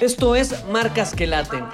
Esto es Marcas que Laten.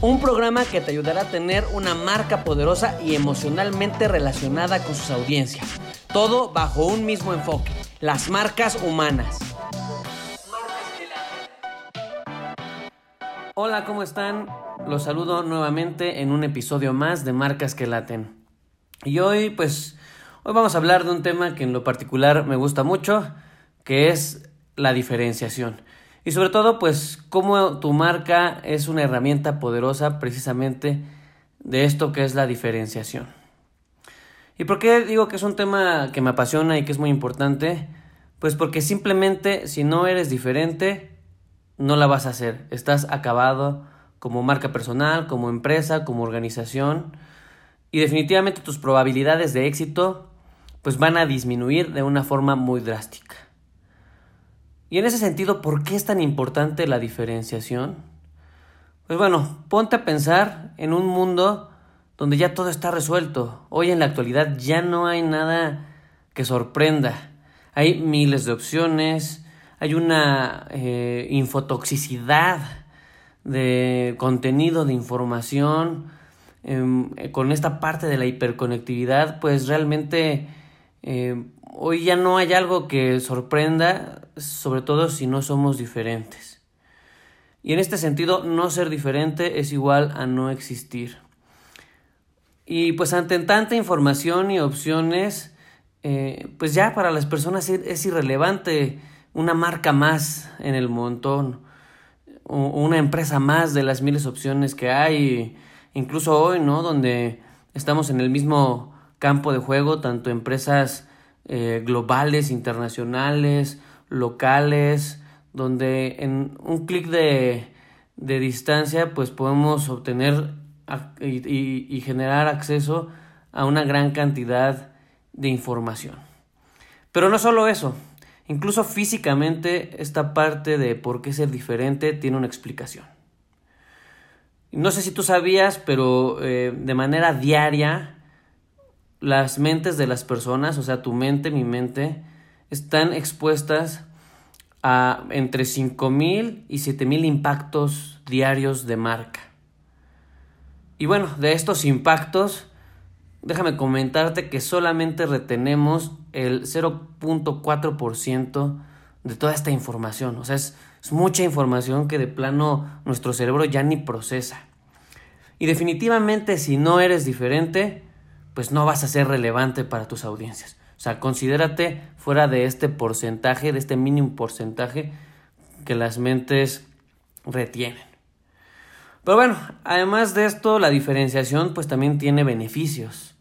Un programa que te ayudará a tener una marca poderosa y emocionalmente relacionada con sus audiencias. Todo bajo un mismo enfoque, las marcas humanas. Hola, ¿cómo están? Los saludo nuevamente en un episodio más de Marcas que Laten. Y hoy, pues, hoy vamos a hablar de un tema que en lo particular me gusta mucho, que es la diferenciación. Y sobre todo, pues, cómo tu marca es una herramienta poderosa precisamente de esto que es la diferenciación. ¿Y por qué digo que es un tema que me apasiona y que es muy importante? Pues porque simplemente si no eres diferente, no la vas a hacer. Estás acabado como marca personal, como empresa, como organización. Y definitivamente tus probabilidades de éxito pues van a disminuir de una forma muy drástica. Y en ese sentido, ¿por qué es tan importante la diferenciación? Pues bueno, ponte a pensar en un mundo donde ya todo está resuelto. Hoy en la actualidad ya no hay nada que sorprenda. Hay miles de opciones, hay una eh, infotoxicidad de contenido, de información. Em, con esta parte de la hiperconectividad, pues realmente eh, hoy ya no hay algo que sorprenda, sobre todo si no somos diferentes. Y en este sentido, no ser diferente es igual a no existir. Y pues ante tanta información y opciones, eh, pues ya para las personas es irrelevante una marca más en el montón, una empresa más de las miles de opciones que hay, incluso hoy, ¿no? Donde estamos en el mismo campo de juego, tanto empresas eh, globales, internacionales, locales, donde en un clic de, de, distancia pues podemos obtener y, generar acceso a una gran cantidad de información. Pero no solo eso, incluso físicamente esta parte de por qué ser diferente tiene una explicación. No sé si tú sabías, pero eh, de manera diaria las mentes de las personas, o sea, tu mente, mi mente, están expuestas a entre 5.000 y 7.000 impactos diarios de marca. Y bueno, de estos impactos, déjame comentarte que solamente retenemos el 0.4% de toda esta información. O sea, es, es, mucha información que de plano nuestro cerebro ya ni procesa. Y definitivamente si no eres diferente, pues no vas a ser relevante para tus audiencias. O sea, considérate fuera de este porcentaje, de este mínimo porcentaje que las mentes retienen. Pero bueno, además de esto, la diferenciación pues también tiene beneficios.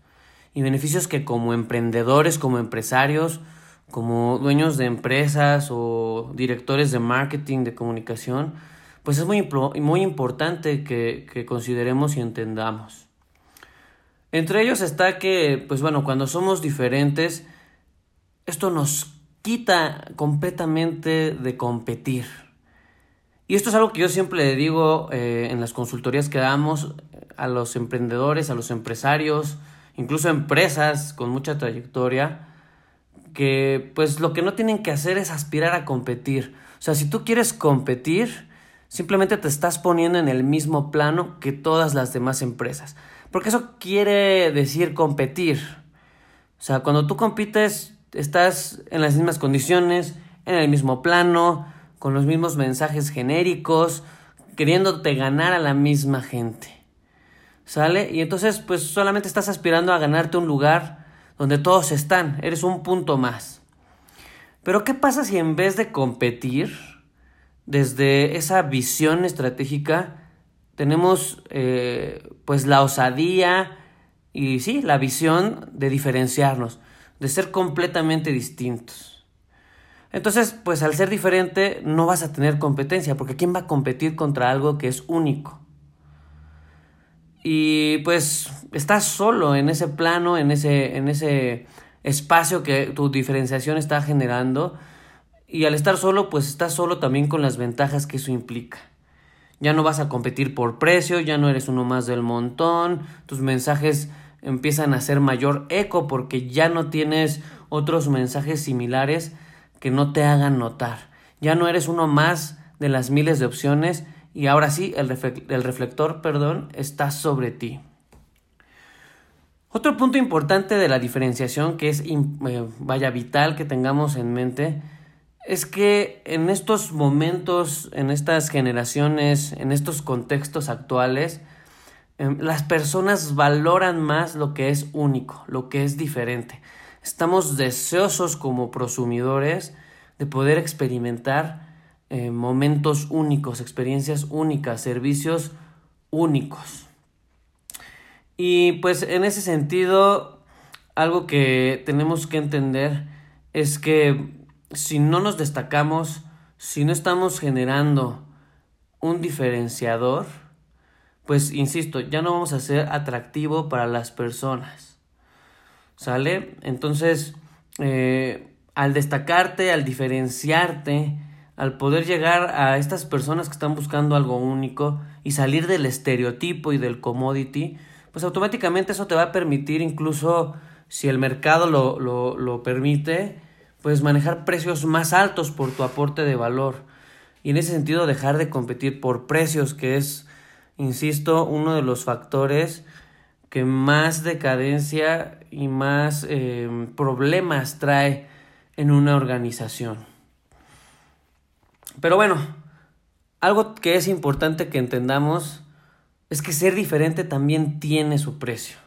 Y beneficios que como emprendedores, como empresarios, como dueños de empresas o directores de marketing, de comunicación, pues es muy, muy importante que, que consideremos y entendamos. Entre ellos está que, pues bueno, cuando somos diferentes, esto nos quita completamente de competir. Y esto es algo que yo siempre le digo eh, en las consultorías que damos a los emprendedores, a los empresarios, incluso empresas con mucha trayectoria, que pues lo que no tienen que hacer es aspirar a competir. O sea, si tú quieres competir, simplemente te estás poniendo en el mismo plano que todas las demás empresas. Porque eso quiere decir competir. O sea, cuando tú compites, estás en las mismas condiciones, en el mismo plano, con los mismos mensajes genéricos, queriéndote ganar a la misma gente. ¿Sale? Y entonces, pues solamente estás aspirando a ganarte un lugar donde todos están, eres un punto más. Pero ¿qué pasa si en vez de competir desde esa visión estratégica, tenemos eh, pues la osadía y sí, la visión de diferenciarnos, de ser completamente distintos. Entonces, pues al ser diferente no vas a tener competencia, porque ¿quién va a competir contra algo que es único? Y pues estás solo en ese plano, en ese, en ese espacio que tu diferenciación está generando. Y al estar solo, pues estás solo también con las ventajas que eso implica. Ya no vas a competir por precio, ya no eres uno más del montón, tus mensajes empiezan a hacer mayor eco porque ya no tienes otros mensajes similares que no te hagan notar. Ya no eres uno más de las miles de opciones y ahora sí el, reflector perdón, está sobre ti. Otro punto importante de la diferenciación que es eh, vaya vital que tengamos en mente es que en estos momentos, en estas generaciones, en estos contextos actuales, em, las personas valoran más lo que es único, lo que es diferente. Estamos deseosos como prosumidores de poder experimentar eh, momentos únicos, experiencias únicas, servicios únicos. Y pues en ese sentido, algo que tenemos que entender es que si no nos destacamos, si no estamos generando un diferenciador, pues insisto, ya no vamos a ser atractivo para las personas. ¿Sale? Entonces, eh, al destacarte, al diferenciarte, al poder llegar a estas personas que están buscando algo único y salir del estereotipo y del commodity, pues automáticamente eso te va a permitir incluso, si el mercado lo, lo, lo permite, pues manejar precios más altos por tu aporte de valor. Y en ese sentido dejar de competir por precios, que es, insisto, uno de los factores que más decadencia y más eh, problemas trae en una organización. Pero bueno, algo que es importante que entendamos es que ser diferente también tiene su precio.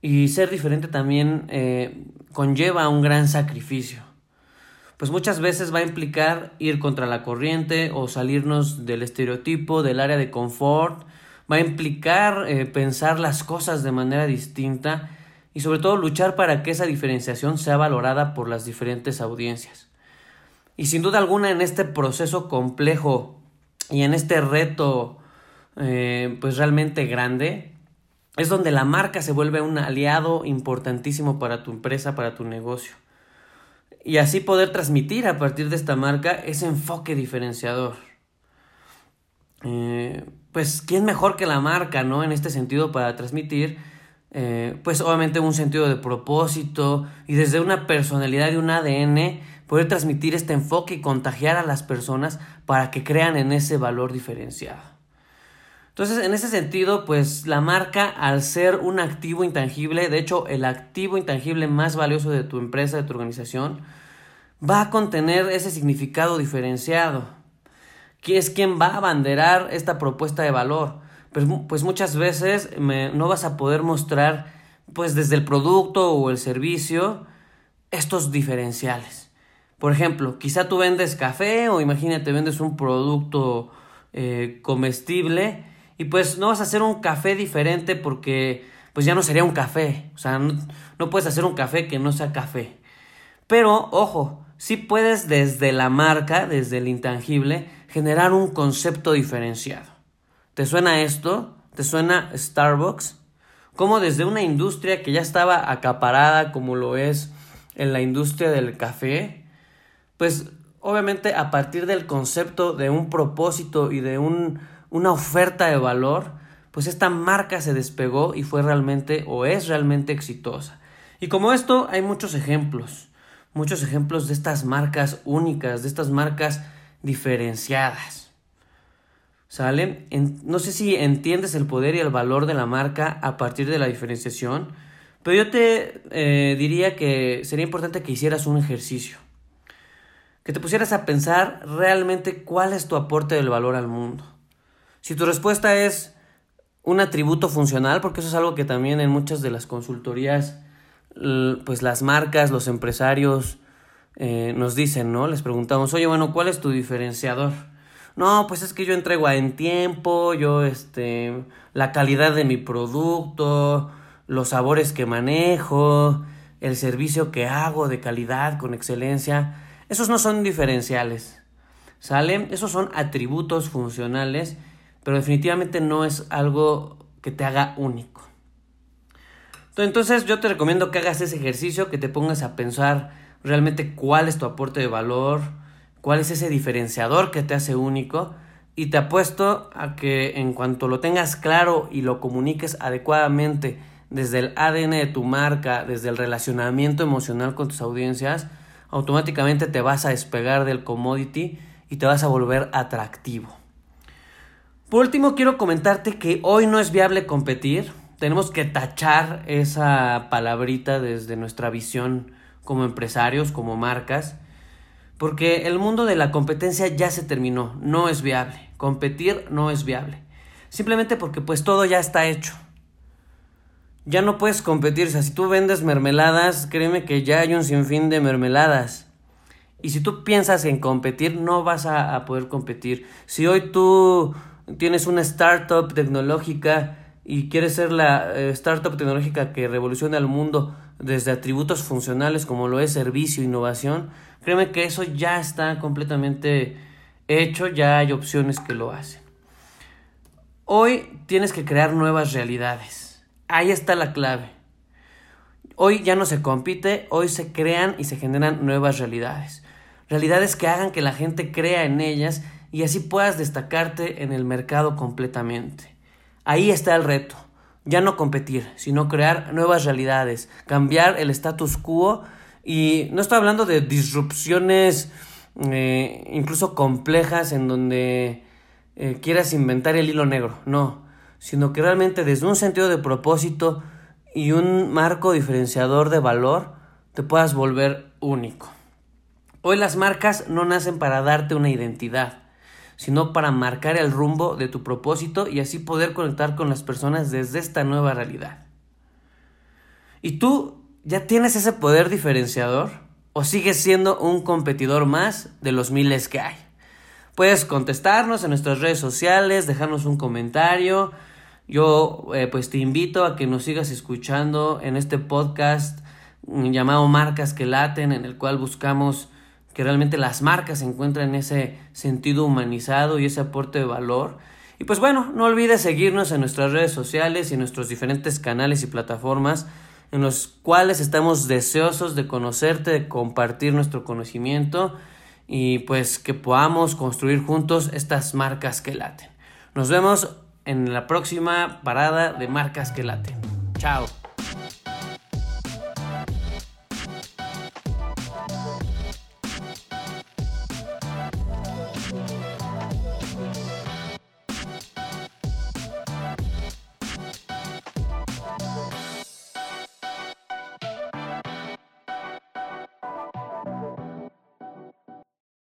Y ser diferente también eh, conlleva un gran sacrificio. Pues muchas veces va a implicar ir contra la corriente o salirnos del estereotipo, del área de confort. Va a implicar eh, pensar las cosas de manera distinta y sobre todo luchar para que esa diferenciación sea valorada por las diferentes audiencias. Y sin duda alguna en este proceso complejo y en este reto eh, pues realmente grande, es donde la marca se vuelve un aliado importantísimo para tu empresa, para tu negocio. Y así poder transmitir a partir de esta marca ese enfoque diferenciador. Eh, pues, ¿quién mejor que la marca, no? En este sentido, para transmitir, eh, pues obviamente un sentido de propósito y desde una personalidad y un ADN, poder transmitir este enfoque y contagiar a las personas para que crean en ese valor diferenciado. Entonces, en ese sentido, pues la marca, al ser un activo intangible, de hecho, el activo intangible más valioso de tu empresa, de tu organización, va a contener ese significado diferenciado. que es quien va a abanderar esta propuesta de valor? Pues, pues muchas veces no vas a poder mostrar, pues desde el producto o el servicio, estos diferenciales. Por ejemplo, quizá tú vendes café o imagínate vendes un producto eh, comestible y pues no vas a hacer un café diferente porque pues ya no sería un café. O sea, no, puedes hacer un café que no sea café. Pero, ojo, sí puedes desde la marca, desde el intangible, generar un concepto diferenciado. ¿Te suena esto? ¿Te suena Starbucks? Como desde una industria que ya estaba acaparada como lo es en la industria del café, pues obviamente a partir del concepto de un propósito y de un una oferta de valor, pues esta marca se despegó y fue realmente o es realmente exitosa. Y como esto hay muchos ejemplos, muchos ejemplos de estas marcas únicas, de estas marcas diferenciadas. ¿Sale? no sé si entiendes el poder y el valor de la marca a partir de la diferenciación, pero yo te eh, diría que sería importante que hicieras un ejercicio, que te pusieras a pensar realmente cuál es tu aporte del valor al mundo. Si tu respuesta es un atributo funcional, porque eso es algo que también en muchas de las consultorías, pues las marcas, los empresarios eh, nos dicen, ¿no? Les preguntamos, oye, bueno, ¿cuál es tu diferenciador? No, pues es que yo entrego en tiempo, yo, este, la calidad de mi producto, los sabores que manejo, el servicio que hago de calidad, con excelencia. Esos no son diferenciales, ¿sale? Esos son atributos funcionales pero definitivamente no es algo que te haga único. Entonces yo te recomiendo que hagas ese ejercicio, que te pongas a pensar realmente cuál es tu aporte de valor, cuál es ese diferenciador que te hace único y te apuesto a que en cuanto lo tengas claro y lo comuniques adecuadamente desde el ADN de tu marca, desde el relacionamiento emocional con tus audiencias, automáticamente te vas a despegar del commodity y te vas a volver atractivo. Por último, quiero comentarte que hoy no es viable competir. Tenemos que tachar esa palabrita desde nuestra visión como empresarios, como marcas, porque el mundo de la competencia ya se terminó, no es viable. Competir no es viable. Simplemente porque pues todo ya está hecho. Ya no puedes competir, o sea, si tú vendes mermeladas, créeme que ya hay un sinfín de mermeladas. Y si tú piensas en competir, no vas a, poder competir. Si hoy tú tienes una startup tecnológica y quieres ser la eh, startup tecnológica que revolucione al mundo desde atributos funcionales como lo es servicio, innovación, créeme que eso ya está completamente hecho, ya hay opciones que lo hacen. Hoy tienes que crear nuevas realidades. Ahí está la clave. Hoy ya no se compite, hoy se crean y se generan nuevas realidades realidades que hagan que la gente crea en ellas y así puedas destacarte en el mercado completamente. Ahí está el reto, ya no competir, sino crear nuevas realidades, cambiar el status quo y no estoy hablando de disrupciones eh, incluso complejas en donde eh, quieras inventar el hilo negro, no, sino que realmente desde un sentido de propósito y un marco diferenciador de valor te puedas volver único. Hoy las marcas no nacen para darte una identidad, sino para marcar el rumbo de tu propósito y así poder conectar con las personas desde esta nueva realidad. ¿Y tú ya tienes ese poder diferenciador? ¿O sigues siendo un competidor más de los miles que hay? Puedes contestarnos en nuestras redes sociales, dejarnos un comentario. Yo eh, pues te invito a que nos sigas escuchando en este podcast llamado Marcas que Laten, en el cual buscamos que realmente las marcas encuentran ese sentido humanizado y ese aporte de valor. Y pues bueno, no olvides seguirnos en nuestras redes sociales y en nuestros diferentes canales y plataformas en los cuales estamos deseosos de conocerte, de compartir nuestro conocimiento y pues que podamos construir juntos estas marcas que laten. Nos vemos en la próxima parada de marcas que laten. Chao.